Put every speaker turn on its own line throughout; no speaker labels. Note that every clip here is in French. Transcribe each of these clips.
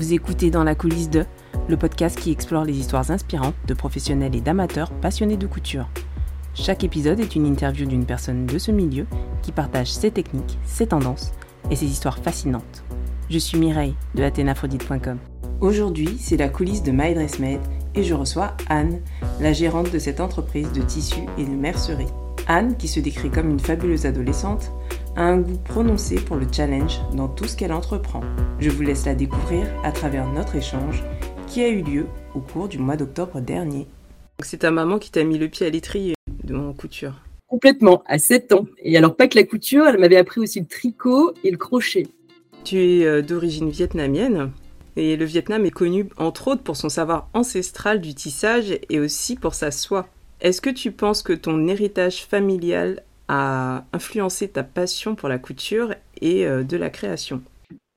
Vous écoutez Dans la coulisse de, le podcast qui explore les histoires inspirantes de professionnels et d'amateurs passionnés de couture. Chaque épisode est une interview d'une personne de ce milieu qui partage ses techniques, ses tendances et ses histoires fascinantes. Je suis Mireille de athénaphrodite.com. Aujourd'hui, c'est la coulisse de My Dress Made et je reçois Anne, la gérante de cette entreprise de tissus et de mercerie. Anne, qui se décrit comme une fabuleuse adolescente, a un goût prononcé pour le challenge dans tout ce qu'elle entreprend. Je vous laisse la découvrir à travers notre échange qui a eu lieu au cours du mois d'octobre dernier. C'est ta maman qui t'a mis le pied à l'étrier de mon couture.
Complètement, à 7 ans. Et alors pas que la couture, elle m'avait appris aussi le tricot et le crochet.
Tu es euh, d'origine vietnamienne et le Vietnam est connu entre autres pour son savoir ancestral du tissage et aussi pour sa soie. Est-ce que tu penses que ton héritage familial a influencé ta passion pour la couture et euh, de la création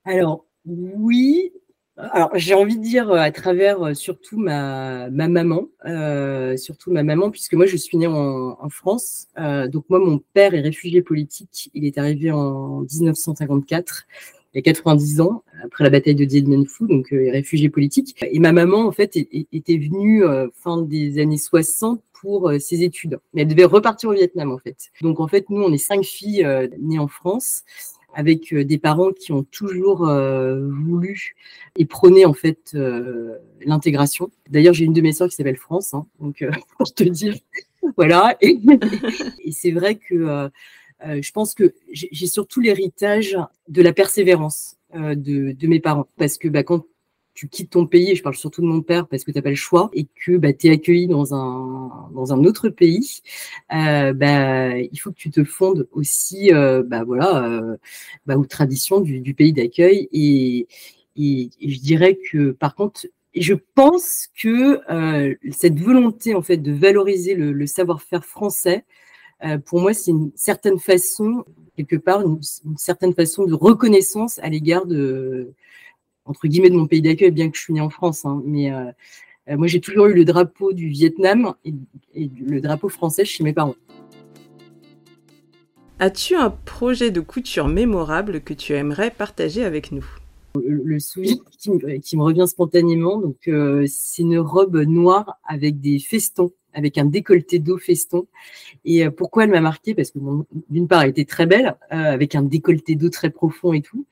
Alors oui, alors, j'ai envie de dire à travers surtout ma, ma maman, euh, surtout ma maman, puisque moi je suis née en, France. Euh, donc moi, mon père est réfugié politique. Il est arrivé en 1954, il a 90 ans, après la bataille de Dien Bien Phu, donc euh, réfugié politique. Et ma maman, en fait, était venue fin des années 60 pour ses études. Mais elle devait repartir au Vietnam, en fait. Donc en fait, nous, on est cinq filles nées en France avec euh, des parents qui ont toujours euh, voulu et prôné en fait euh, l'intégration. D'ailleurs, j'ai une de mes sœurs qui s'appelle France, hein, donc pour te dire, voilà. Et, c'est vrai que je pense que j'ai surtout l'héritage de la persévérance de, de, mes parents, parce que bah, quand tu quittes ton pays, et je parle surtout de mon père parce que tu n'as pas le choix, et que bah, tu es accueilli dans un, dans un autre pays, euh, bah, il faut que tu te fondes aussi euh, bah, voilà, euh, bah, aux traditions du, pays d'accueil. Et, je dirais que par contre, je pense que euh, cette volonté en fait de valoriser le, savoir-faire français, euh, pour moi, c'est une certaine façon, quelque part, une, une certaine façon de reconnaissance à l'égard de entre guillemets de mon pays d'accueil, bien que je suis née en France. Hein, mais euh, euh, moi, j'ai toujours eu le drapeau du Vietnam et, le drapeau français chez mes parents.
As-tu un projet de couture mémorable que tu aimerais partager avec nous?
Le, souvenir qui me, revient spontanément, donc euh, c'est une robe noire avec des festons avec un décolleté d'eau feston. Et euh, pourquoi elle m'a marqué? Parce que d'une part, elle était très belle, euh, avec un décolleté d'eau très profond et tout.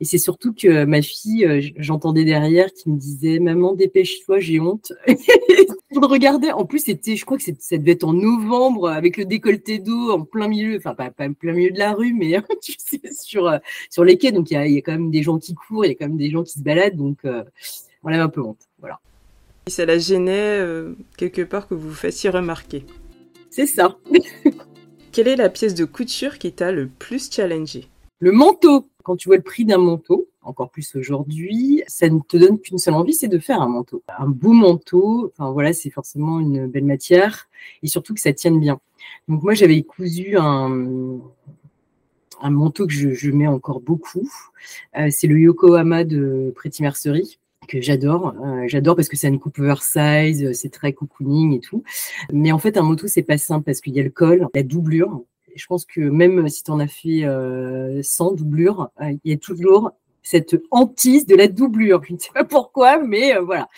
Et c'est surtout que ma fille, euh, j'entendais derrière qui me disait "Maman, dépêche-toi, j'ai honte." Pour regarder, en plus, c'était, je crois que ça devait être en novembre, avec le décolleté d'eau en plein milieu, enfin pas, pas en plein milieu de la rue, mais tu sais, sur sur les quais. Donc il y a, y a, quand même des gens qui courent, il y a quand même des gens qui se baladent, donc on avait un peu honte. Voilà.
Ça la gênait euh, quelque part que vous vous fassiez remarquer.
C'est ça.
Quelle est la pièce de couture qui t'a le plus challengé?
Le manteau. Quand tu vois le prix d'un manteau, encore plus aujourd'hui, ça ne te donne qu'une seule envie, c'est de faire un manteau. Un beau manteau, enfin voilà, c'est forcément une belle matière et surtout que ça tienne bien. Donc moi, j'avais cousu un, un manteau que je, mets encore beaucoup. Euh, c'est le Yokohama de Pretty Mercerie que j'adore. Euh, j'adore parce que c'est une coupe oversize, euh, c'est très cocooning et tout. Mais en fait, un moto, c'est pas simple parce qu'il y a le col, la doublure. Je pense que même si tu en as fait euh, sans doublure, il y a toujours cette hantise de la doublure. Je ne sais pas pourquoi, mais voilà.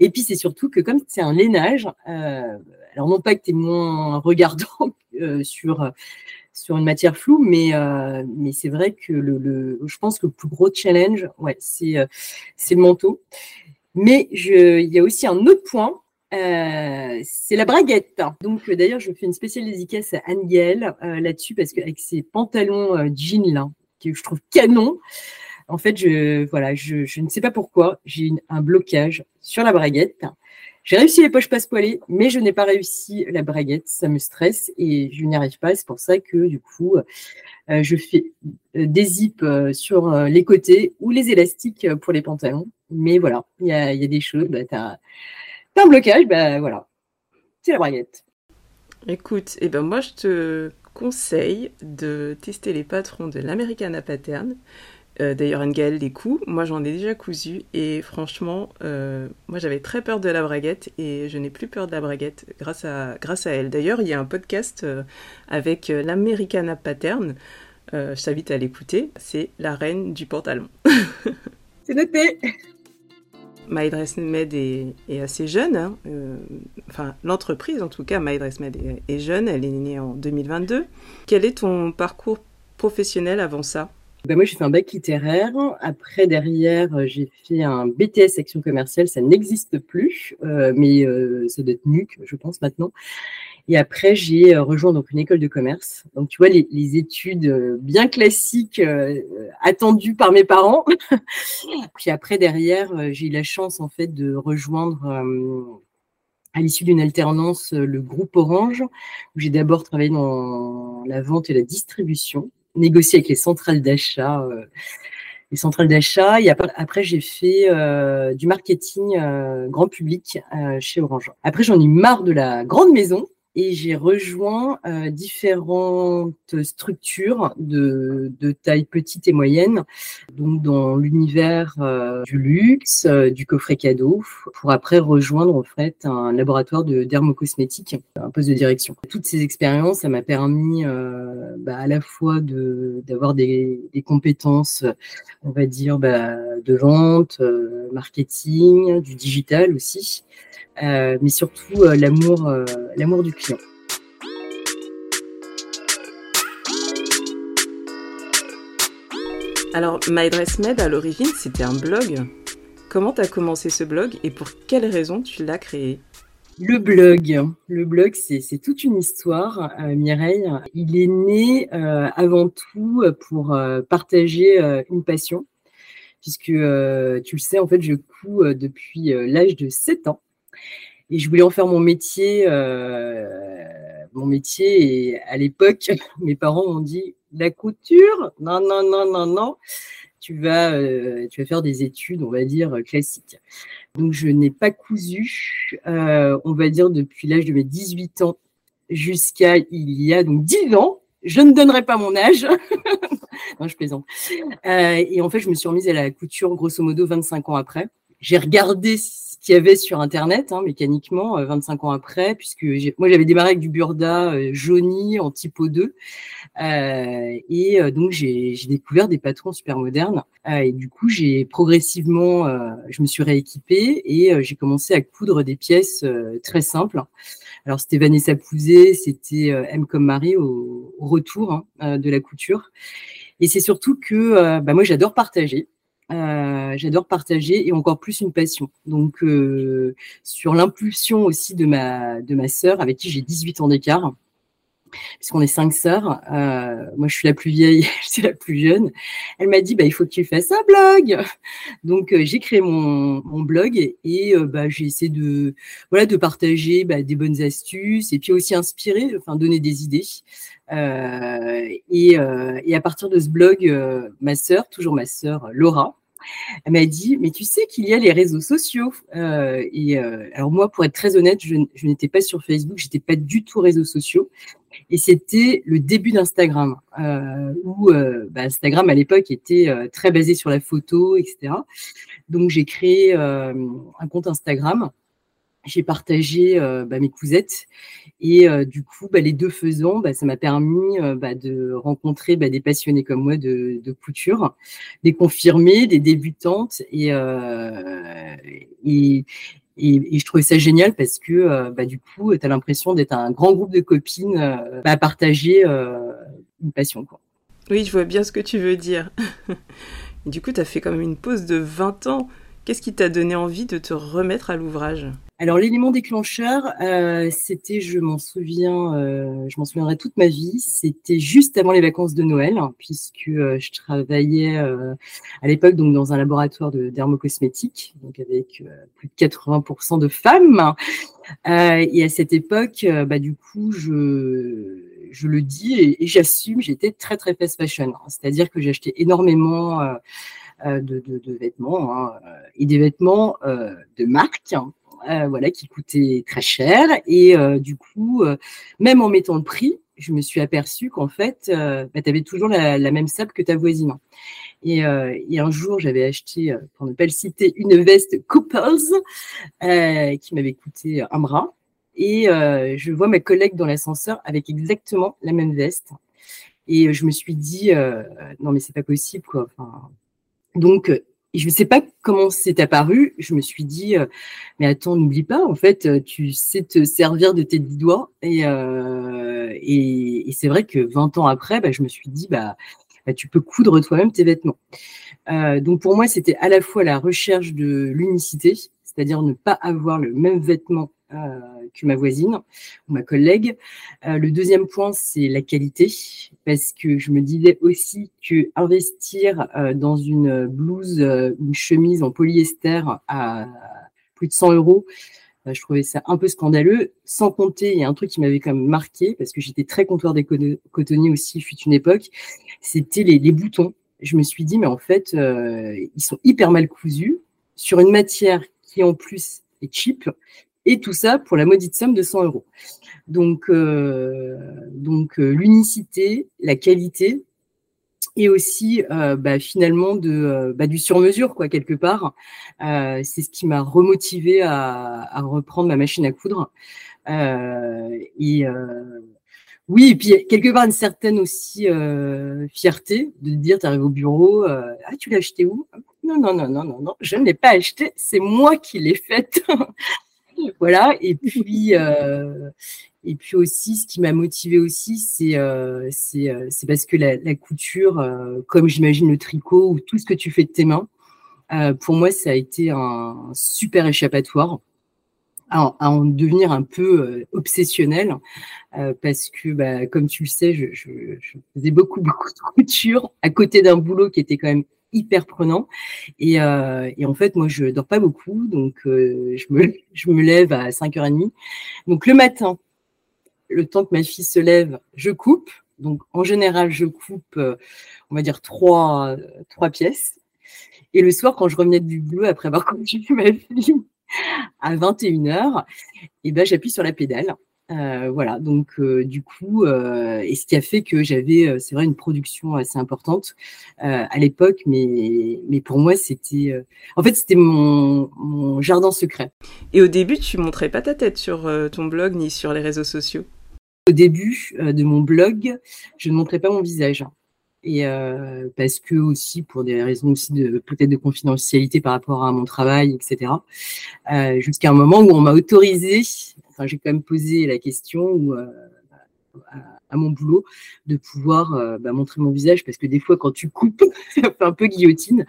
Et puis c'est surtout que comme c'est un lainage, alors non pas que tu es moins regardant sur sur une matière floue, mais, euh, c'est vrai que le, je pense que le plus gros challenge, euh, c'est le manteau. Mais il y a aussi un autre point, euh, c'est la braguette. Donc d'ailleurs, je fais une spéciale dédicace à Anne là-dessus parce qu'avec ses pantalons jeans là, que je trouve canon, en fait, je, voilà, je, je ne sais pas pourquoi, j'ai un blocage sur la braguette. J'ai réussi les poches passe-poilées, mais je n'ai pas réussi la braguette. Ça me stresse et je n'y arrive pas. C'est pour ça que du coup, euh, je fais euh, des zips euh, sur les côtés ou les élastiques pour les pantalons. Mais voilà, il y a, des choses. Bah, un blocage, bah, voilà. C'est la braguette.
Écoute, eh ben moi je te conseille de tester les patrons de l'Americana Pattern. Euh, d'ailleurs, Ngael les coups, moi j'en ai déjà cousu et franchement, euh, moi j'avais très peur de la braguette et je n'ai plus peur de la braguette grâce à, grâce à elle. D'ailleurs, il y a un podcast euh, avec l'Americana Pattern, je t'invite à l'écouter, c'est la reine du pantalon.
c'est noté
MyDressMed est, est assez jeune, hein, euh, enfin l'entreprise en tout cas, MyDressMed est, est jeune, elle est née en 2022. Quel est ton parcours professionnel avant ça?
Ben moi, j'ai fait un bac littéraire. Après, derrière, j'ai fait un BTS action commerciale. Ça n'existe plus, euh, mais euh, ça doit être NUC, je pense, maintenant. Et après, j'ai euh, rejoint donc une école de commerce. Donc, tu vois, les, les études euh, bien classiques euh, attendues par mes parents. Puis après, derrière, j'ai eu la chance, en fait, de rejoindre à l'issue d'une alternance le groupe Orange, où j'ai d'abord travaillé dans la vente et la distribution négocier avec les centrales d'achat. Euh, les centrales d'achat. Et après, j'ai fait euh, du marketing euh, grand public chez Orange. Après, j'en ai marre de la grande maison et j'ai rejoint euh, différentes structures de, de, taille petite et moyenne, donc dans l'univers euh, du luxe, euh, du coffret cadeau, pour après rejoindre en fait un laboratoire de dermocosmétique, un poste de direction. Toutes ces expériences, ça m'a permis bah, à la fois d'avoir des, des, compétences, on va dire, bah, de vente, marketing, du digital aussi. Euh, mais surtout euh, l'amour, euh, l'amour du client.
Alors, MyDressMed, à l'origine, c'était un blog. Comment tu as commencé ce blog et pour quelles raisons tu l'as créé?
Le blog, le blog, c'est toute une histoire, Mireille. Il est né avant tout pour partager une passion, puisque tu le sais, en fait, je couds depuis l'âge de 7 ans. Et je voulais en faire mon métier, euh, mon métier. Et à l'époque, mes parents m'ont dit la couture, non, non, non, non, non. Tu vas, euh, tu vas faire des études, on va dire classiques. Donc je n'ai pas cousu, euh, on va dire depuis l'âge de mes 18 ans jusqu'à il y a donc 10 ans. Je ne donnerai pas mon âge. non, je plaisante. et en fait, je me suis remise à la couture grosso modo 25 ans après. J'ai regardé qu'il y avait sur Internet, hein, mécaniquement, 25 euh, ans après, puisque moi j'avais démarré avec du burda euh, jauni en typo 2. Euh, et euh, donc j'ai découvert des patrons super modernes. et du coup, j'ai progressivement, je me suis rééquipée et j'ai commencé à coudre des pièces très simples. Alors c'était Vanessa Pouzet, c'était M comme Marie au, retour hein, de la couture. Et c'est surtout que bah, moi j'adore partager. Euh, j'adore partager et encore plus une passion. Donc, euh, sur l'impulsion aussi de ma, de ma sœur, avec qui j'ai 18 ans d'écart, puisqu'on est cinq sœurs, euh, moi je suis la plus vieille, suis la plus jeune, elle m'a dit, bah, il faut que tu fasses un blog. Donc, j'ai créé mon, mon, blog et, bah, j'ai essayé de, voilà, de partager bah, des bonnes astuces et puis aussi inspirer, enfin donner des idées. Et, et, à partir de ce blog, ma sœur, toujours ma sœur Laura, elle m'a dit, mais tu sais qu'il y a les réseaux sociaux. Euh, et euh, alors moi, pour être très honnête, je, n'étais pas sur Facebook, j'étais pas du tout réseaux sociaux. Et c'était le début d'Instagram, euh, où bah, Instagram à l'époque était très basé sur la photo, etc. Donc j'ai créé un compte Instagram j'ai partagé euh, bah, mes cousettes et euh, du coup, bah, les deux faisant, bah, ça m'a permis euh, de rencontrer des passionnés comme moi de, couture, des confirmés, des débutantes et, je trouvais ça génial parce que du coup, tu as l'impression d'être un grand groupe de copines à partager une passion.
Oui, je vois bien ce que tu veux dire. du coup, tu as fait quand même une pause de 20 ans. Qu'est-ce qui t'a donné envie de te remettre à l'ouvrage?
Alors l'élément déclencheur, euh, c'était, je m'en souviens, euh, je m'en souviendrai toute ma vie, c'était juste avant les vacances de Noël, puisque euh, je travaillais à l'époque donc dans un laboratoire de dermocosmétique, donc avec plus de 80% de femmes. et à cette époque, bah, du coup, je je le dis et, j'assume, j'étais très très fast fashion, c'est-à-dire que j'achetais énormément de, vêtements hein, et des vêtements de marque. Euh, voilà, qui coûtait très cher. Et euh, du coup, euh, même en mettant le prix, je me suis aperçue qu'en fait, bah, tu avais toujours la, même sable que ta voisine. Et, un jour, j'avais acheté, pour ne pas le citer, une veste Couples qui m'avait coûté un bras. Et je vois ma collègue dans l'ascenseur avec exactement la même veste. Et je me suis dit, non, mais c'est pas possible, quoi. donc, Et je ne sais pas comment c'est apparu. Je me suis dit, euh, mais attends, n'oublie pas, en fait, euh, tu sais te servir de tes dix doigts. Et, euh, c'est vrai que 20 ans après, bah, je me suis dit, bah, bah tu peux coudre toi-même tes vêtements. donc pour moi, c'était à la fois la recherche de l'unicité, c'est-à-dire ne pas avoir le même vêtement que ma voisine ou ma collègue. Euh, le deuxième point, c'est la qualité, parce que je me disais aussi que investir euh, dans une blouse, une chemise en polyester à plus de 100 euros, je trouvais ça un peu scandaleux. Sans compter, il y a un truc qui m'avait quand même marqué, parce que j'étais très comptoir des cotonniers aussi, fut une époque, c'était les, boutons. Je me suis dit, mais en fait, ils sont hyper mal cousus sur une matière qui en plus est cheap et tout ça pour la maudite somme de 100 euros. Donc, euh, donc euh, l'unicité, la qualité, et aussi euh, bah, finalement de, bah, du sur-mesure, quoi, quelque part. c'est ce qui m'a remotivé à, reprendre ma machine à coudre. et oui, et puis quelque part une certaine aussi fierté de dire, tu arrives au bureau, ah, tu l'as acheté où? Non, non, non, non, non, non, je ne l'ai pas acheté, c'est moi qui l'ai faite. Voilà. Et puis, euh, et puis aussi, ce qui m'a motivé aussi, c'est euh, euh, c'est parce que la, couture, comme j'imagine le tricot ou tout ce que tu fais de tes mains, pour moi, ça a été un super échappatoire. À, en devenir un peu obsessionnel parce que, bah, comme tu le sais, je, je faisais beaucoup, beaucoup de couture à côté d'un boulot qui était quand même hyper prenant. Et, euh, et, en fait, moi, je dors pas beaucoup, donc euh, je, me, lève à 5h30. Donc le matin, le temps que ma fille se lève, je coupe. Donc en général, je coupe, euh, on va dire, trois, trois pièces. Et le soir, quand je revenais du boulot, après avoir conduit ma fille à 21h, et ben, j'appuie sur la pédale. Euh, voilà, donc euh, du coup, euh, et ce qui a fait que j'avais, c'est vrai, une production assez importante à l'époque, mais, mais pour moi, c'était, en fait, c'était mon, mon, jardin secret.
Et au début, tu montrais pas ta tête sur ton blog ni sur les réseaux sociaux?
Au début de mon blog, je ne montrais pas mon visage et euh, parce que aussi pour des raisons aussi de peut-être de confidentialité par rapport à mon travail, etc. Euh, Jusqu'à un moment où on m'a autorisé, enfin j'ai quand même posé la question euh, à, mon boulot de pouvoir euh, bah, montrer mon visage parce que des fois quand tu coupes, ça fait un peu guillotine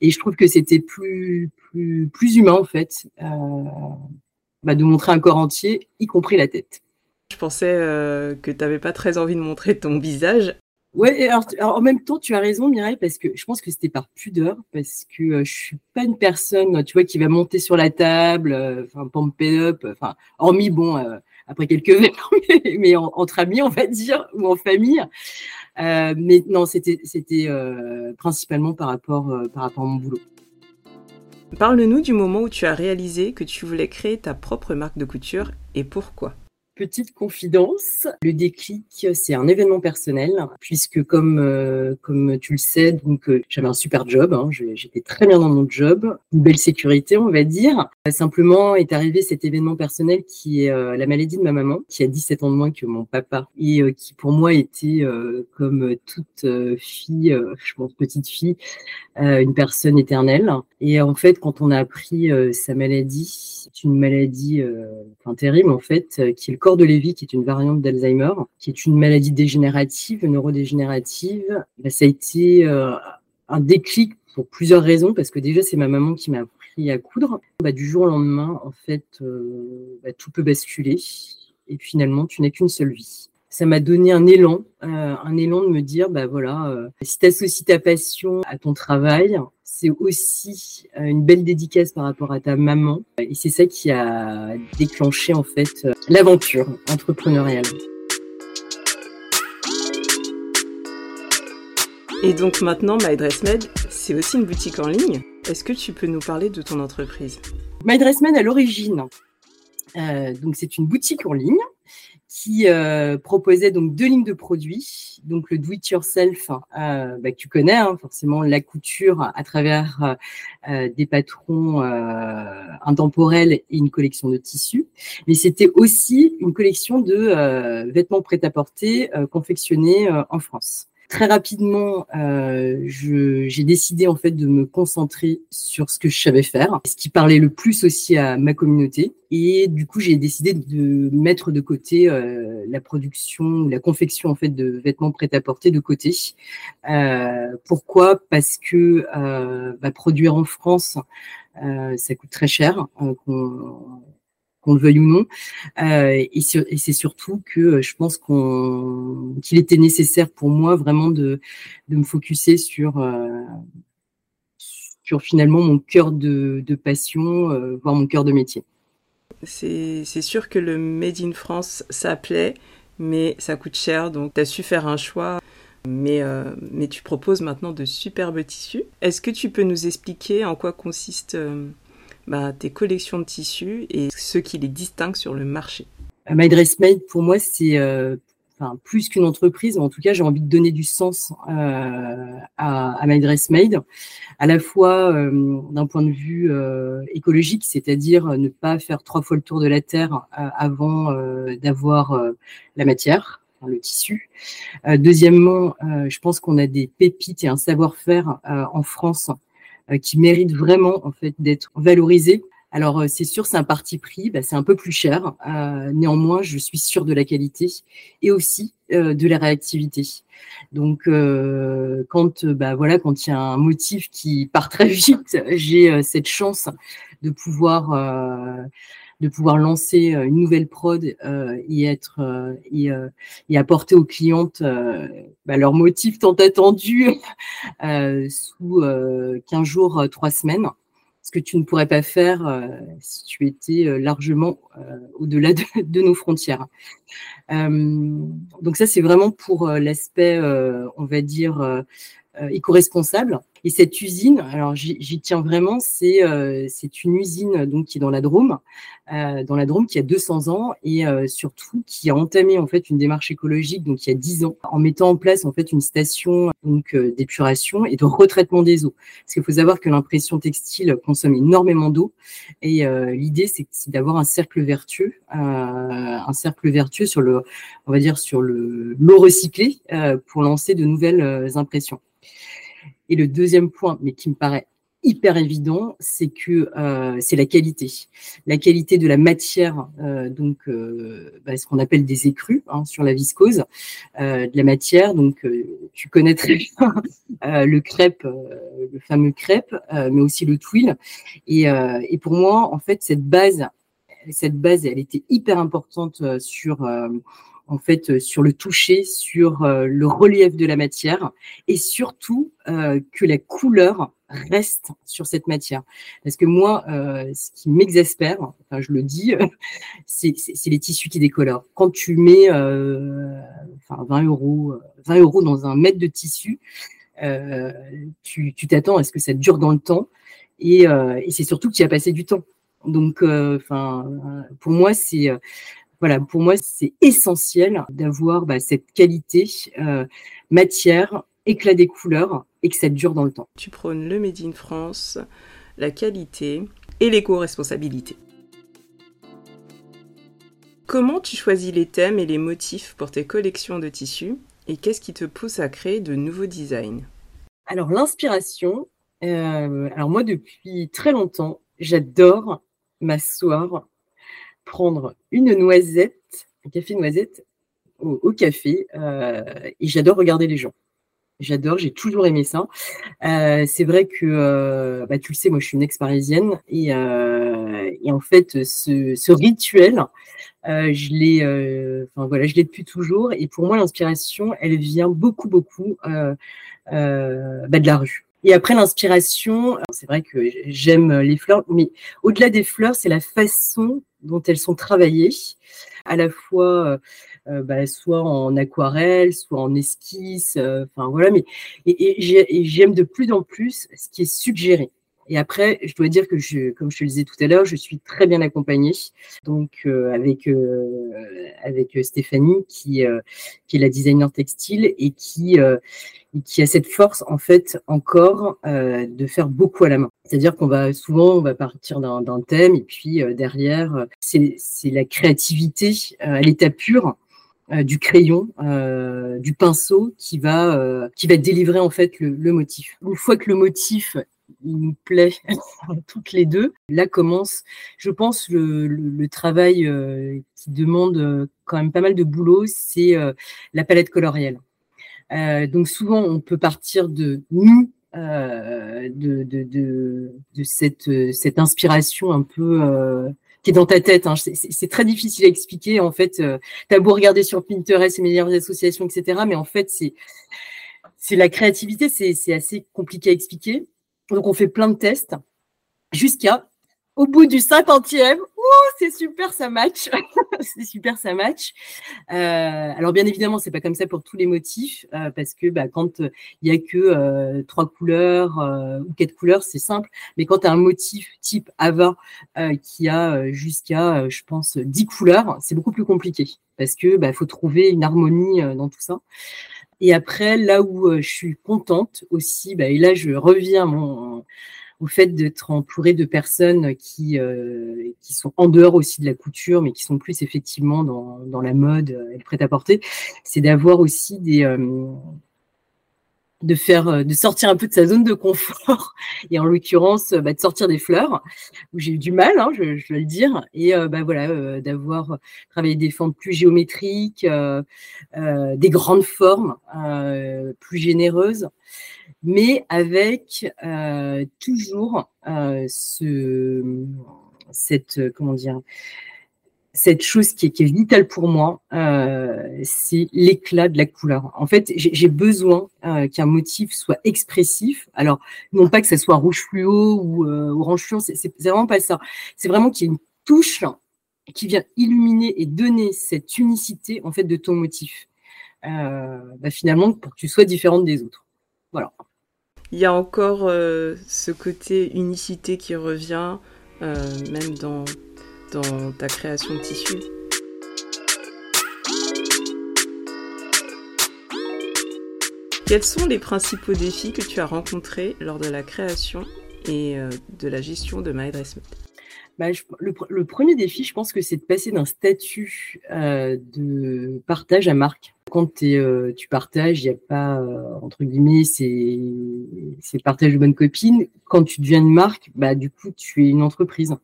et je trouve que c'était plus plus plus humain en fait euh, bah, de montrer un corps entier, y compris la tête.
Je pensais que tu n'avais pas très envie de montrer ton visage.
Ouais, en même temps, tu as raison, Mireille, parce que je pense que c'était par pudeur, parce que euh, je suis pas une personne, tu vois, qui va monter sur la table, euh, enfin, pump it up, enfin, hormis, bon, euh, après quelques verres, mais, entre amis, on va dire, ou en famille. mais non, c'était, c'était principalement par rapport, par rapport à mon boulot.
Parle-nous du moment où tu as réalisé que tu voulais créer ta propre marque de couture et pourquoi.
Petite confidence, le déclic, c'est un événement personnel, puisque comme euh, comme tu le sais, donc euh, j'avais un super job, hein, j'étais très bien dans mon job, une belle sécurité, on va dire. Simplement est arrivé cet événement personnel qui est euh, la maladie de ma maman, qui a 17 ans de moins que mon papa, et qui pour moi était comme toute fille, je pense petite fille, une personne éternelle. Et en fait, quand on a appris sa maladie, c'est une maladie enfin, terrible en fait, qui est le corps de Lévy, qui est une variante d'Alzheimer, qui est une maladie dégénérative, neurodégénérative, bah, ça a été euh, un déclic pour plusieurs raisons, parce que déjà, c'est ma maman qui m'a appris à coudre. Bah, du jour au lendemain, en fait, euh, bah, tout peut basculer, et finalement, tu n'as qu'une seule vie ça m'a donné un élan, euh, un élan de me dire, bah voilà, si tu associes ta passion à ton travail, c'est aussi euh, une belle dédicace par rapport à ta maman. Et c'est ça qui a déclenché en fait euh, l'aventure entrepreneuriale.
Et donc maintenant, My c'est aussi une boutique en ligne. Est-ce que tu peux nous parler de ton entreprise?
My à l'origine, euh, donc c'est une boutique en ligne qui euh, proposait donc deux lignes de produits, donc le do it yourself euh, bah, que tu connais hein, forcément la couture à travers euh, des patrons euh, intemporels et une collection de tissus, mais c'était aussi une collection de euh, vêtements prêt-à-porter confectionnés en France très rapidement, euh, j'ai décidé en fait de me concentrer sur ce que je savais faire, ce qui parlait le plus aussi à ma communauté. Et du coup, j'ai décidé de mettre de côté euh, la production, la confection en fait de vêtements prêt-à-porter de côté. Euh, pourquoi? Parce que bah, produire en France, ça coûte très cher qu'on le veuille ou non. Euh, et, c'est surtout que euh, je pense qu'il était nécessaire pour moi vraiment de, me focuser sur, euh, sur finalement mon cœur de, passion, voire mon cœur de métier.
C'est sûr que le Made in France, ça plaît, mais ça coûte cher, donc tu as su faire un choix. Mais tu proposes maintenant de superbes tissus. Est-ce que tu peux nous expliquer en quoi consiste bah, tes collections de tissus et ce qui les distingue sur le marché
My Dress Made, pour moi, c'est euh, enfin, plus qu'une entreprise. En tout cas, j'ai envie de donner du sens euh, à, à, My Dress Made, à la fois euh, d'un point de vue euh, écologique, c'est-à-dire ne pas faire trois fois le tour de la Terre euh, avant d'avoir la matière le tissu. deuxièmement, je pense qu'on a des pépites et un savoir-faire en France euh, qui mérite vraiment en fait d'être valorisé. Alors euh, c'est sûr, c'est un parti pris, bah, c'est un peu plus cher. Euh, néanmoins, je suis sûre de la qualité et aussi de la réactivité. Donc quand bah, voilà, quand il y a un motif qui part très vite, j'ai cette chance de pouvoir de pouvoir lancer euh, une nouvelle prod euh, et être euh, et, apporter aux clientes bah, leur motif tant attendu sous 15 jours, 3 semaines ce que tu ne pourrais pas faire si tu étais largement au-delà de, nos frontières. donc ça, c'est vraiment pour l'aspect, on va dire, éco-responsable. Et cette usine, alors j'y tiens vraiment, c'est euh, une usine donc qui est dans la Drôme, euh, dans la Drôme qui a 200 ans et euh, surtout qui a entamé en fait une démarche écologique donc il y a 10 ans en mettant en place en fait une station donc d'épuration et de retraitement des eaux. Parce qu'il faut savoir que l'impression textile consomme énormément d'eau et l'idée c'est d'avoir un cercle vertueux, un cercle vertueux sur le, on va dire sur le l'eau recyclée pour lancer de nouvelles impressions. Et le deuxième point, mais qui me paraît hyper évident, c'est que euh, c'est la qualité, la qualité de la matière, euh, donc euh, bah, ce qu'on appelle des écrus hein, sur la viscose, de la matière. Donc tu connais très bien le crêpe, le fameux crêpe, mais aussi le twill. Et, et, pour moi, en fait, cette base, cette base, elle était hyper importante sur en fait euh, sur le toucher, sur euh, le relief de la matière et surtout euh, que la couleur reste sur cette matière. Parce que moi, ce qui m'exaspère, je le dis, c'est les tissus qui décolorent. Quand tu mets enfin 20 euros, 20 euros dans un mètre de tissu, tu t'attends à ce que ça dure dans le temps et, c'est surtout que tu as passé du temps. Donc, pour moi, c'est voilà, pour moi, c'est essentiel d'avoir bah, cette qualité euh, matière, éclat des couleurs et que ça dure dans le temps.
Tu prônes le Made in France, la qualité et l'éco-responsabilité. Comment tu choisis les thèmes et les motifs pour tes collections de tissus et qu'est-ce qui te pousse à créer de nouveaux designs?
Alors l'inspiration, euh, alors moi depuis très longtemps, j'adore m'asseoir prendre une noisette, un café noisette au, café, euh, et j'adore regarder les gens. J'adore, j'ai toujours aimé ça. Euh, c'est vrai que, euh, bah, tu le sais, moi je suis une ex-parisienne et, et, en fait ce, rituel, je l'ai, voilà, depuis toujours. Et pour moi, l'inspiration, elle vient beaucoup, beaucoup bah, de la rue. Et après l'inspiration, c'est vrai que j'aime les fleurs, mais au-delà des fleurs, c'est la façon dont elles sont travaillées, à la fois euh, bah, soit en aquarelle, soit en esquisse, euh, enfin voilà, mais et, j'aime de plus en plus ce qui est suggéré. Et après, je dois dire que, je, comme je te le disais tout à l'heure, je suis très bien accompagnée, donc euh, avec avec Stéphanie qui qui est la designer textile et qui qui a cette force en fait encore euh, de faire beaucoup à la main. C'est-à-dire qu'on va souvent on va partir d'un thème et puis euh, derrière c'est la créativité à l'état pur du crayon, du pinceau qui va qui va délivrer en fait le, le motif. Une fois que le motif il nous plaît toutes les deux. Là commence, je pense, le, travail euh, qui demande euh, quand même pas mal de boulot, c'est euh, la palette colorielle. donc souvent, on peut partir de nous, de, de, cette, cette inspiration un peu qui est dans ta tête. Hein. C'est très difficile à expliquer. En fait, tu as beau regarder sur Pinterest, les meilleures associations, etc. Mais en fait, c'est la créativité, c'est assez compliqué à expliquer. Donc, on fait plein de tests jusqu'à au bout du cinquantième, c'est super, ça match. c'est super, ça match. Euh, alors bien évidemment, c'est pas comme ça pour tous les motifs, euh, parce que bah, quand il y a que euh, trois couleurs ou quatre couleurs, c'est simple. Mais quand tu as un motif type Ava qui a jusqu'à, je pense, dix couleurs, c'est beaucoup plus compliqué, parce que bah, faut trouver une harmonie dans tout ça. Et après, là où euh, je suis contente aussi, bah, et là je reviens mon, au fait d'être entourée de personnes qui, euh, qui sont en dehors aussi de la couture, mais qui sont plus effectivement dans, dans la mode et le prêt-à-porter, c'est d'avoir aussi des, euh, de faire, euh, de sortir un peu de sa zone de confort et en l'occurrence bah, de sortir des fleurs où j'ai eu du mal, hein, je, je, dois le dire, et euh, bah, voilà euh, d'avoir travaillé des formes plus géométriques, des grandes formes plus généreuses, mais avec toujours ce cette comment dire cette chose qui est, vitale pour moi, euh, c'est l'éclat de la couleur. En fait, j'ai besoin euh, qu'un motif soit expressif. Alors, non pas que ça soit rouge fluo ou euh, orange fluo, c'est vraiment pas ça. C'est vraiment qu'il y ait une touche qui vient illuminer et donner cette unicité en fait de ton motif. Bah, finalement, pour que tu sois différente des autres. Voilà.
Il y a encore ce côté unicité qui revient, même dans dans ta création de tissu Quels sont les principaux défis que tu as rencontrés lors de la création et euh, de la gestion de MyDressMate
bah, le, premier défi, je pense que c'est de passer d'un statut euh, de partage à marque. Quand euh, tu partages, il n'y a pas, entre guillemets, c'est partage de bonne copine. Quand tu deviens une marque, bah, du coup, tu es une entreprise.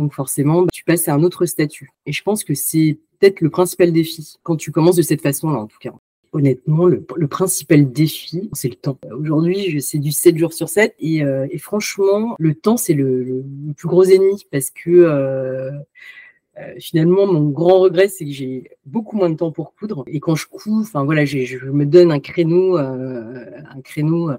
Donc forcément, tu passes à un autre statut. Et je pense que c'est peut-être le principal défi quand tu commences de cette façon-là, en tout cas. Honnêtement, le, principal défi, c'est le temps. Aujourd'hui, c'est du 7 jours sur 7. Euh, et, franchement, le temps, c'est le, plus gros ennemi parce que euh, euh, finalement, mon grand regret, c'est que j'ai beaucoup moins de temps pour coudre. Et quand je couds, enfin voilà, je me donne un créneau, un créneau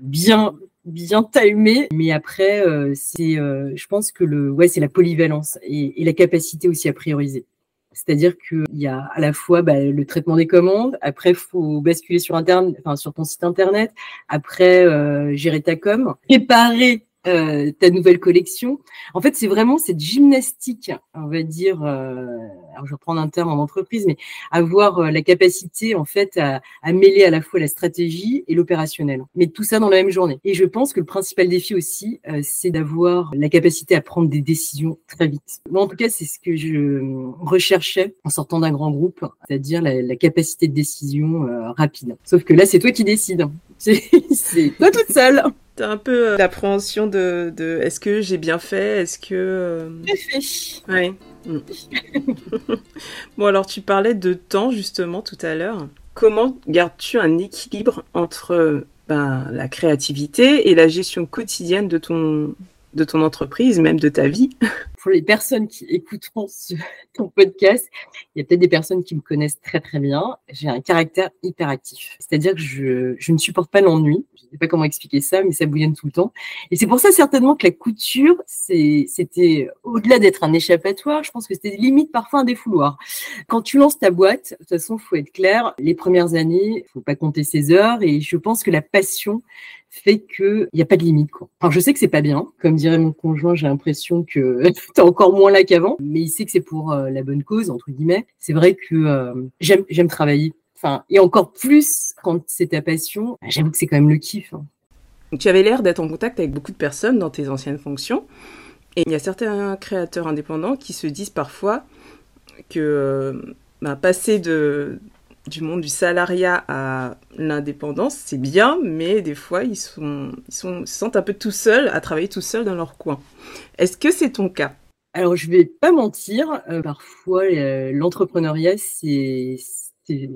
bien bien timé. Mais après, euh, c'est, euh, je pense que le, ouais, c'est la polyvalence et, la capacité aussi à prioriser. C'est-à-dire qu'il y a à la fois bah, le traitement des commandes, après faut basculer sur internet, enfin sur ton site internet, après euh, gérer ta com, préparer euh, ta nouvelle collection. En fait, c'est vraiment cette gymnastique, on va dire, euh, alors je vais reprendre un terme en entreprise, mais avoir euh, la capacité, en fait, à, mêler à la fois la stratégie et l'opérationnel. Mais tout ça dans la même journée. Et je pense que le principal défi aussi, c'est d'avoir la capacité à prendre des décisions très vite. Moi, en tout cas, c'est ce que je recherchais en sortant d'un grand groupe, c'est-à-dire la, la, capacité de décision rapide. Sauf que là, c'est toi qui décides. C'est toi toute seule.
T'as un peu euh, l'appréhension de, de est-ce que j'ai bien fait? Est-ce que. Euh...
fait.
Ouais. Bon, alors tu parlais de temps justement tout à l'heure. Comment gardes-tu un équilibre entre ben, la créativité et la gestion quotidienne de ton, de ton entreprise, même de ta vie?
Pour les personnes qui écouteront ton podcast, il y a peut-être des personnes qui me connaissent très très bien. J'ai un caractère hyperactif. C'est-à-dire que je, je ne supporte pas l'ennui je sais pas comment expliquer ça, mais ça bouillonne tout le temps. Et c'est pour ça certainement que la couture, c'était au-delà d'être un échappatoire, je pense que c'était limite parfois un défouloir. Quand tu lances ta boîte, de toute façon, faut être clair, les premières années, faut pas compter ses heures, et je pense que la passion fait qu'il n'y a pas de limite. Quoi. Alors je sais que c'est pas bien, comme dirait mon conjoint, j'ai l'impression que tu es encore moins là qu'avant, mais il sait que c'est pour euh, la bonne cause, entre guillemets. C'est vrai que euh, j'aime travailler Enfin, et encore plus quand c'est ta passion, bah, j'avoue que c'est quand même le kiff. Hein.
Tu avais l'air d'être en contact avec beaucoup de personnes dans tes anciennes fonctions. Et il y a certains créateurs indépendants qui se disent parfois que euh, bah, passer de, du monde du salariat à l'indépendance, c'est bien, mais des fois, ils, sont, ils, sont, se sentent un peu tout seuls à travailler tout seuls dans leur coin. Est-ce que c'est ton cas?
Alors, je vais pas mentir, euh, parfois, euh, l'entrepreneuriat, c'est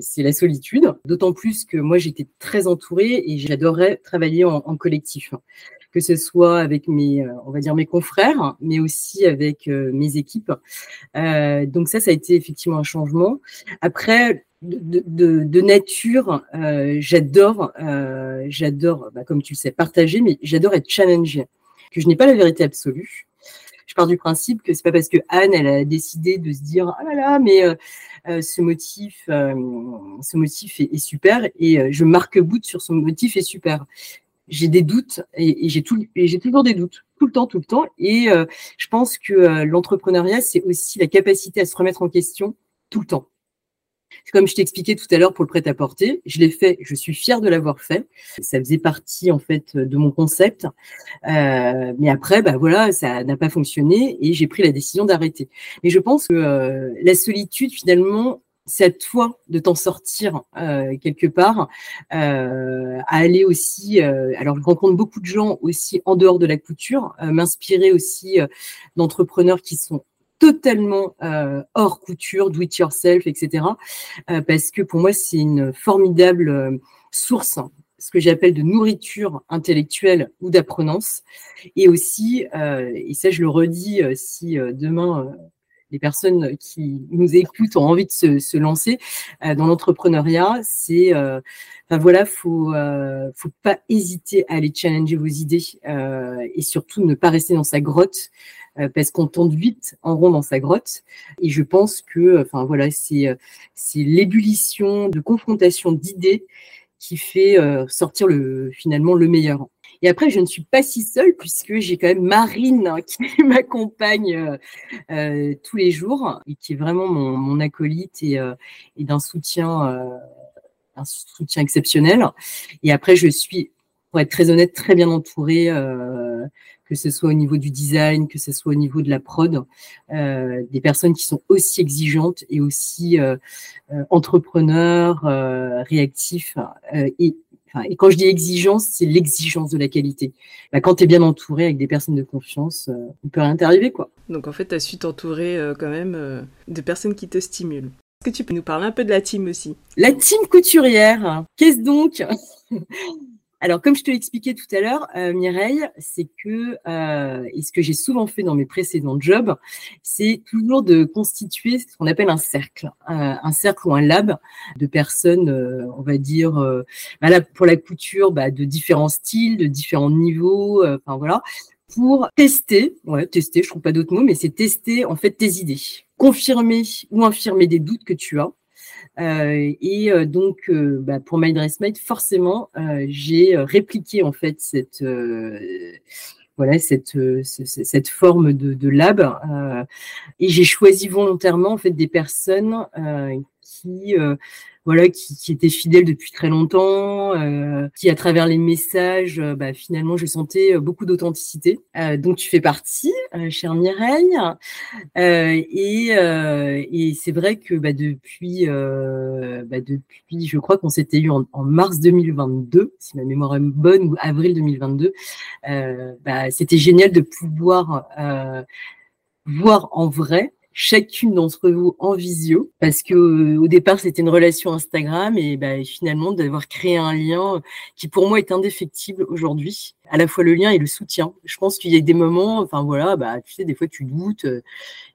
c'est la solitude. D'autant plus que moi, j'étais très entourée et j'adorais travailler en, collectif que ce soit avec mes, euh, on va dire mes confrères, mais aussi avec mes équipes. donc ça, ça a été effectivement un changement. Après, de, nature, euh, j'adore, euh, j'adore, bah, comme tu le sais, partager, mais j'adore être challengée, que je n'ai pas la vérité absolue. Je pars du principe que c'est pas parce que Anne, elle a décidé de se dire, ah là là, mais euh, ce motif, ce motif est, super, et je marque bout sur son motif est super. J'ai des doutes et, j'ai tout, j'ai toujours des doutes tout le temps, tout le temps. Et je pense que l'entrepreneuriat, c'est aussi la capacité à se remettre en question tout le temps. Comme je t'expliquais tout à l'heure pour le prêt-à-porter, je l'ai fait, je suis fière de l'avoir fait. Ça faisait partie en fait de mon concept. Euh, mais après, bah voilà, ça n'a pas fonctionné et j'ai pris la décision d'arrêter. Mais je pense que euh, la solitude, finalement, c'est à toi de t'en sortir euh, quelque part, euh, à aller aussi. Euh, alors, je rencontre beaucoup de gens aussi en dehors de la couture, m'inspirer aussi d'entrepreneurs qui sont totalement euh, hors couture, do it yourself, etc. Euh, parce que pour moi, c'est une formidable euh, source, ce que j'appelle de nourriture intellectuelle ou d'apprenance. Et aussi, et ça je le redis, si demain les personnes qui nous écoutent ont envie de se, lancer dans l'entrepreneuriat, c'est, enfin voilà, faut, faut pas hésiter à aller challenger vos idées et surtout ne pas rester dans sa grotte. Euh, parce qu'on tombe vite en rond dans sa grotte. Et je pense que, enfin voilà, c'est euh, c'est l'ébullition de confrontation d'idées qui fait euh, sortir le finalement le meilleur. Et après, je ne suis pas si seule puisque j'ai quand même Marine hein, qui m'accompagne euh, tous les jours et qui est vraiment mon, mon acolyte et, euh, et d'un soutien, euh, un soutien exceptionnel. Et après, je suis, pour être très honnête, très bien entourée que ce soit au niveau du design, que ce soit au niveau de la prod, euh, des personnes qui sont aussi exigeantes et aussi euh, euh, entrepreneurs, réactifs. Et, et, quand je dis exigence, c'est l'exigence de la qualité. Bah, quand tu es bien entouré avec des personnes de confiance, on peut rien t'arriver. Quoi.
Donc en fait, tu as su t'entourer quand même de personnes qui te stimulent. Est-ce que tu peux nous parler un peu de la team aussi?
La team couturière, qu'est-ce donc? Alors, comme je te l'expliquais tout à l'heure, euh, Mireille, c'est que, euh, et ce que j'ai souvent fait dans mes précédents jobs, c'est toujours de constituer ce qu'on appelle un cercle, un cercle ou un lab de personnes, euh, on va dire, pour la couture, bah, de différents styles, de différents niveaux, enfin voilà, pour tester, ouais, tester, je trouve pas d'autres mots, mais c'est tester en fait tes idées, confirmer ou infirmer des doutes que tu as. euh, et euh, donc, euh, bah, pour My Dressmate, forcément, j'ai répliqué en fait cette voilà cette, cette forme de, de lab. Et j'ai choisi volontairement en fait des personnes qui voilà, qui, qui, était fidèle depuis très longtemps, euh, qui à travers les messages, euh, bah, finalement, je sentais euh, beaucoup d'authenticité. Euh, tu fais partie, euh, chère Mireille, et, et c'est vrai que bah, depuis, bah, depuis, je crois qu'on s'était eu en, en, mars 2022, si ma mémoire est bonne, ou avril 2022. bah, c'était génial de pouvoir voir en vrai chacune d'entre vous en visio. Parce que euh, au départ c'était une relation Instagram et bah, finalement d'avoir créé un lien qui pour moi est indéfectible aujourd'hui à la fois le lien et le soutien. Je pense qu'il y a des moments enfin voilà bah tu sais des fois tu doutes euh,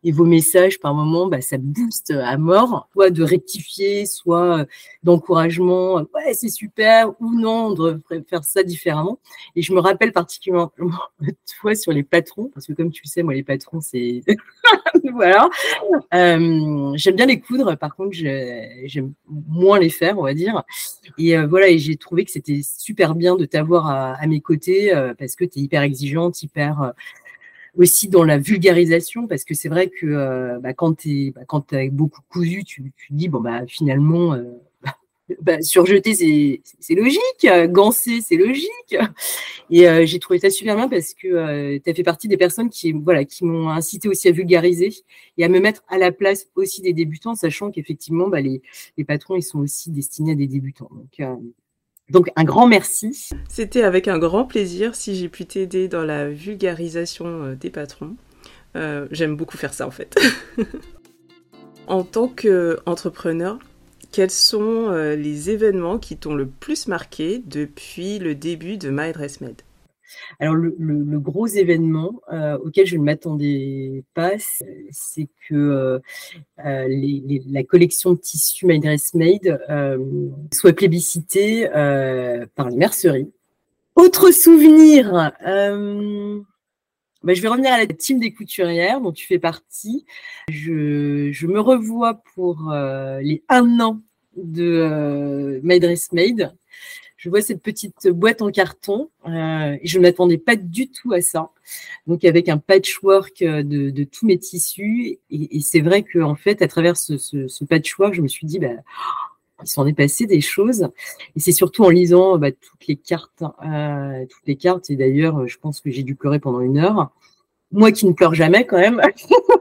et vos messages par moment bah, ça booste à mort. Soit de rectifier soit euh, d'encouragement ouais c'est super ou non on devrait faire ça différemment. Et je me rappelle particulièrement toi sur les patrons parce que comme tu le sais moi les patrons c'est voilà. Euh, j'aime bien les coudre, par contre, j'aime moins les faire, on va dire. Et euh, voilà, et j'ai trouvé que c'était super bien de t'avoir à, mes côtés euh, parce que tu es hyper exigeante, hyper aussi dans la vulgarisation, parce que c'est vrai que bah, quand tu bah, as beaucoup cousu, tu, tu dis, bon, bah, finalement, bah, surjeter, c'est logique. Gancer, c'est logique. Et euh, j'ai trouvé ça super bien parce que euh, tu as fait partie des personnes qui, voilà, qui m'ont incité aussi à vulgariser et à me mettre à la place aussi des débutants, sachant qu'effectivement, les, les, patrons, ils sont aussi destinés à des débutants. Donc, euh, donc un grand merci.
C'était avec un grand plaisir si j'ai pu t'aider dans la vulgarisation des patrons. J'aime beaucoup faire ça en fait. en tant qu'entrepreneur, quels sont euh, les événements qui t'ont le plus marqué depuis le début de My Dress
alors le, gros événement euh, auquel je ne m'attendais pas, c'est que euh, la collection de tissus My Dress Made soit plébiscitée par les merceries. Autre souvenir, bah, je vais revenir à la team des couturières dont tu fais partie. Je, me revois pour les un an de euh, My Dress Made. Je vois cette petite boîte en carton euh, et je ne m'attendais pas du tout à ça. Donc avec un patchwork euh, de, tous mes tissus et, c'est vrai que en fait à travers ce, patchwork, je me suis dit bah, il s'en est passé des choses. Et c'est surtout en lisant bah, toutes les cartes, toutes les cartes. Et d'ailleurs, je pense que j'ai dû pleurer pendant une heure. Moi qui ne pleure jamais quand même.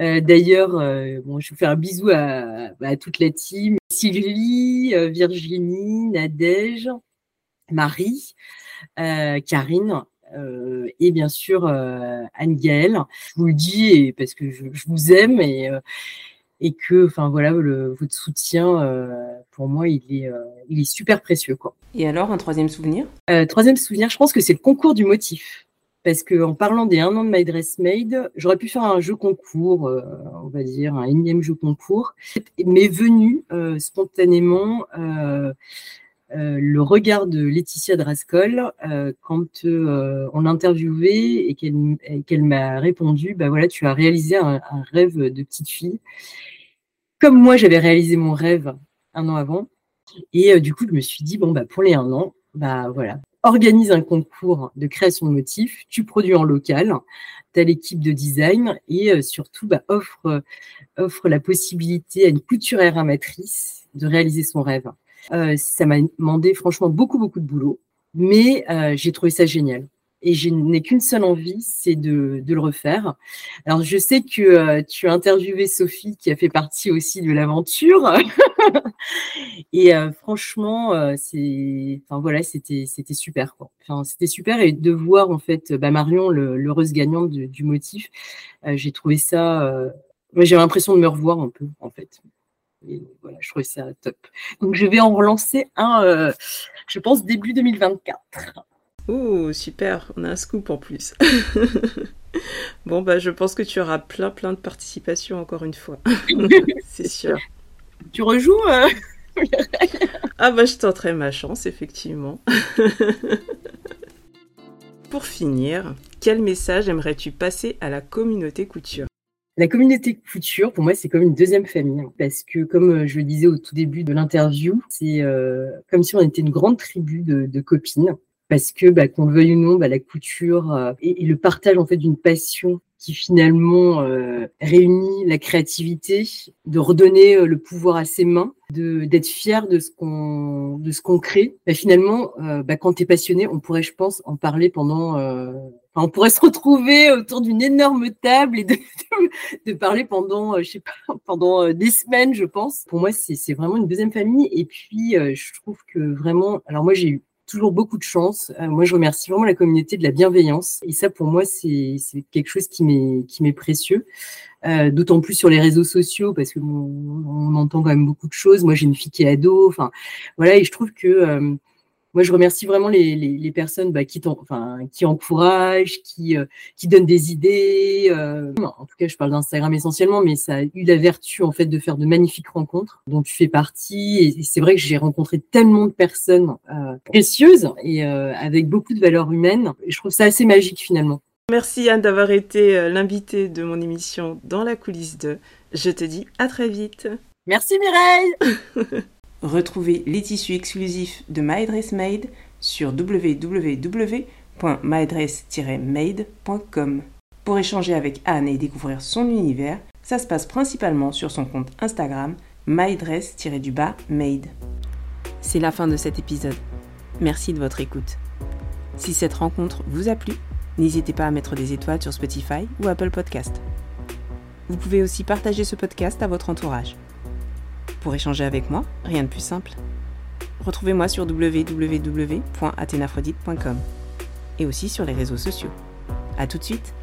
Euh, d'ailleurs, euh, bon, je vais faire un bisou à, toute la team. Sylvie, euh, Virginie, Nadège, Marie, Karine. et bien sûr Anne-Gaëlle. Je vous le dis parce que je, vous aime et, et que enfin voilà votre soutien pour moi il est, il est super précieux quoi.
Et alors un troisième souvenir?
Troisième souvenir, je pense que c'est le concours du motif parce qu'en parlant des un an de My Dress Made, j'aurais pu faire un jeu concours, euh, on va dire un énième jeu concours, mais venu euh, spontanément euh, le regard de Laetitia Drascol quand on l'a interviewée et qu'elle m'a répondu, bah voilà, tu as réalisé un, un, rêve de petite fille, comme moi j'avais réalisé mon rêve un an avant, et du coup je me suis dit bon bah pour les un an, bah voilà, organise un concours de création de motifs, tu produis en local, tu as l'équipe de design et euh, surtout bah, offre, offre la possibilité à une couturière amatrice de réaliser son rêve. Euh, ça m'a demandé franchement beaucoup, beaucoup de boulot, mais euh, j'ai trouvé ça génial et je n'ai qu'une seule envie, c'est de, le refaire. Alors, je sais que euh, tu as interviewé Sophie, qui a fait partie aussi de l'aventure. et euh, franchement, euh, c'est, enfin voilà, c'était, c'était super. Enfin, c'était super et de voir en fait bah, Marion, l'heureuse gagnante du motif, j'ai trouvé ça. j'ai l'impression de me revoir un peu en fait. Et voilà, je trouvais ça top. Donc, je vais en relancer un, je pense, début 2024.
Oh, super, on a un scoop en plus. bon, bah, je pense que tu auras plein, plein de participations encore une fois. C'est sûr.
Tu rejoues euh,
Ah, bah, je tenterai ma chance, effectivement. Pour finir, quel message aimerais-tu passer à la communauté couture?
La communauté couture, pour moi, c'est comme une deuxième famille, hein, parce que comme euh, je le disais au tout début de l'interview, c'est euh, comme si on était une grande tribu de copines parce que bah, qu'on le veuille ou non, bah, la couture euh, et, le partage en fait d'une passion qui finalement euh, réunit la créativité, de redonner euh, le pouvoir à ses mains, de d'être fier de ce qu'on de ce qu'on crée. Bah, finalement, bah, quand tu es passionné, on pourrait, je pense, en parler pendant. Enfin, on pourrait se retrouver autour d'une énorme table et de, de, parler pendant, je sais pas, pendant des semaines, je pense. Pour moi, c'est vraiment une deuxième famille. Et puis, je trouve que vraiment, alors moi, j'ai eu toujours beaucoup de chance. Euh, moi, je remercie vraiment la communauté de la bienveillance. Et ça, pour moi, c'est quelque chose qui m'est précieux. Euh, D'autant plus sur les réseaux sociaux, parce que on entend quand même beaucoup de choses. Moi, j'ai une fille qui est ado. Enfin, voilà. Et je trouve que euh, moi, je remercie vraiment les, personnes bah, qui, enfin, qui encouragent, qui, euh, qui donnent des idées. Euh, en tout cas, je parle d'Instagram essentiellement, mais ça a eu la vertu en fait de faire de magnifiques rencontres dont tu fais partie. Et, c'est vrai que j'ai rencontré tellement de personnes euh, précieuses et avec beaucoup de valeurs humaines. Et je trouve ça assez magique finalement.
Merci Anne d'avoir été l'invitée de mon émission dans la coulisse 2. Je te dis à très vite.
Merci Mireille
Retrouvez les tissus exclusifs de MyDressMade sur www.mydress-made.com. Pour échanger avec Anne et découvrir son univers, ça se passe principalement sur son compte Instagram mydress-du-bas made. C'est la fin de cet épisode. Merci de votre écoute. Si cette rencontre vous a plu, n'hésitez pas à mettre des étoiles sur Spotify ou Apple Podcast. Vous pouvez aussi partager ce podcast à votre entourage. Pour échanger avec moi, rien de plus simple. Retrouvez-moi sur www.athénaphrodite.com et aussi sur les réseaux sociaux. A tout de suite